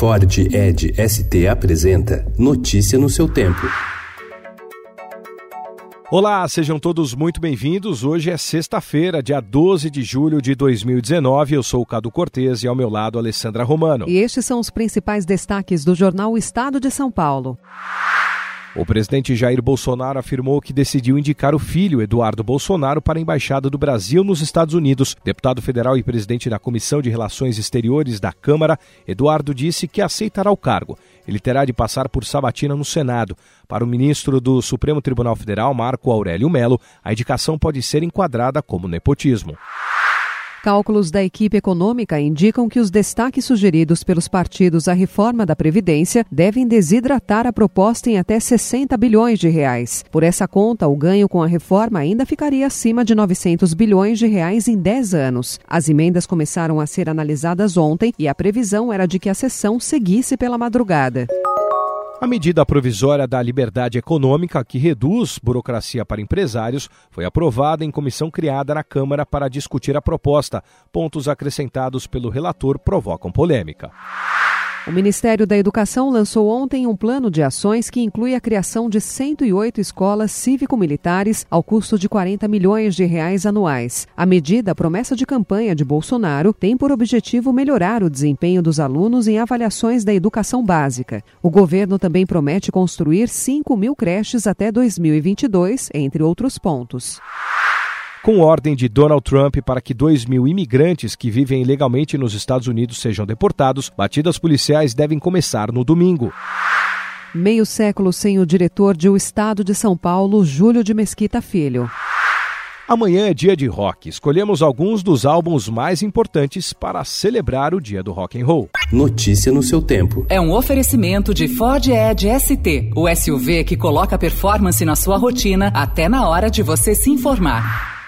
Ford Ed ST apresenta Notícia no seu tempo. Olá, sejam todos muito bem-vindos. Hoje é sexta-feira, dia 12 de julho de 2019. Eu sou o Cado Cortês e ao meu lado Alessandra Romano. E estes são os principais destaques do jornal Estado de São Paulo. O presidente Jair Bolsonaro afirmou que decidiu indicar o filho, Eduardo Bolsonaro, para a Embaixada do Brasil nos Estados Unidos. Deputado federal e presidente da Comissão de Relações Exteriores da Câmara, Eduardo disse que aceitará o cargo. Ele terá de passar por sabatina no Senado. Para o ministro do Supremo Tribunal Federal, Marco Aurélio Melo, a indicação pode ser enquadrada como nepotismo. Cálculos da equipe econômica indicam que os destaques sugeridos pelos partidos à reforma da Previdência devem desidratar a proposta em até 60 bilhões de reais. Por essa conta, o ganho com a reforma ainda ficaria acima de 900 bilhões de reais em 10 anos. As emendas começaram a ser analisadas ontem e a previsão era de que a sessão seguisse pela madrugada. A medida provisória da liberdade econômica, que reduz burocracia para empresários, foi aprovada em comissão criada na Câmara para discutir a proposta. Pontos acrescentados pelo relator provocam polêmica. O Ministério da Educação lançou ontem um plano de ações que inclui a criação de 108 escolas cívico-militares ao custo de 40 milhões de reais anuais. A medida, promessa de campanha de Bolsonaro, tem por objetivo melhorar o desempenho dos alunos em avaliações da educação básica. O governo também promete construir 5 mil creches até 2022, entre outros pontos com ordem de Donald Trump para que 2 mil imigrantes que vivem ilegalmente nos Estados Unidos sejam deportados, batidas policiais devem começar no domingo. Meio século sem o diretor de O Estado de São Paulo, Júlio de Mesquita Filho. Amanhã é dia de rock. Escolhemos alguns dos álbuns mais importantes para celebrar o dia do rock and roll. Notícia no seu tempo. É um oferecimento de Ford Edge ST, o SUV que coloca performance na sua rotina até na hora de você se informar.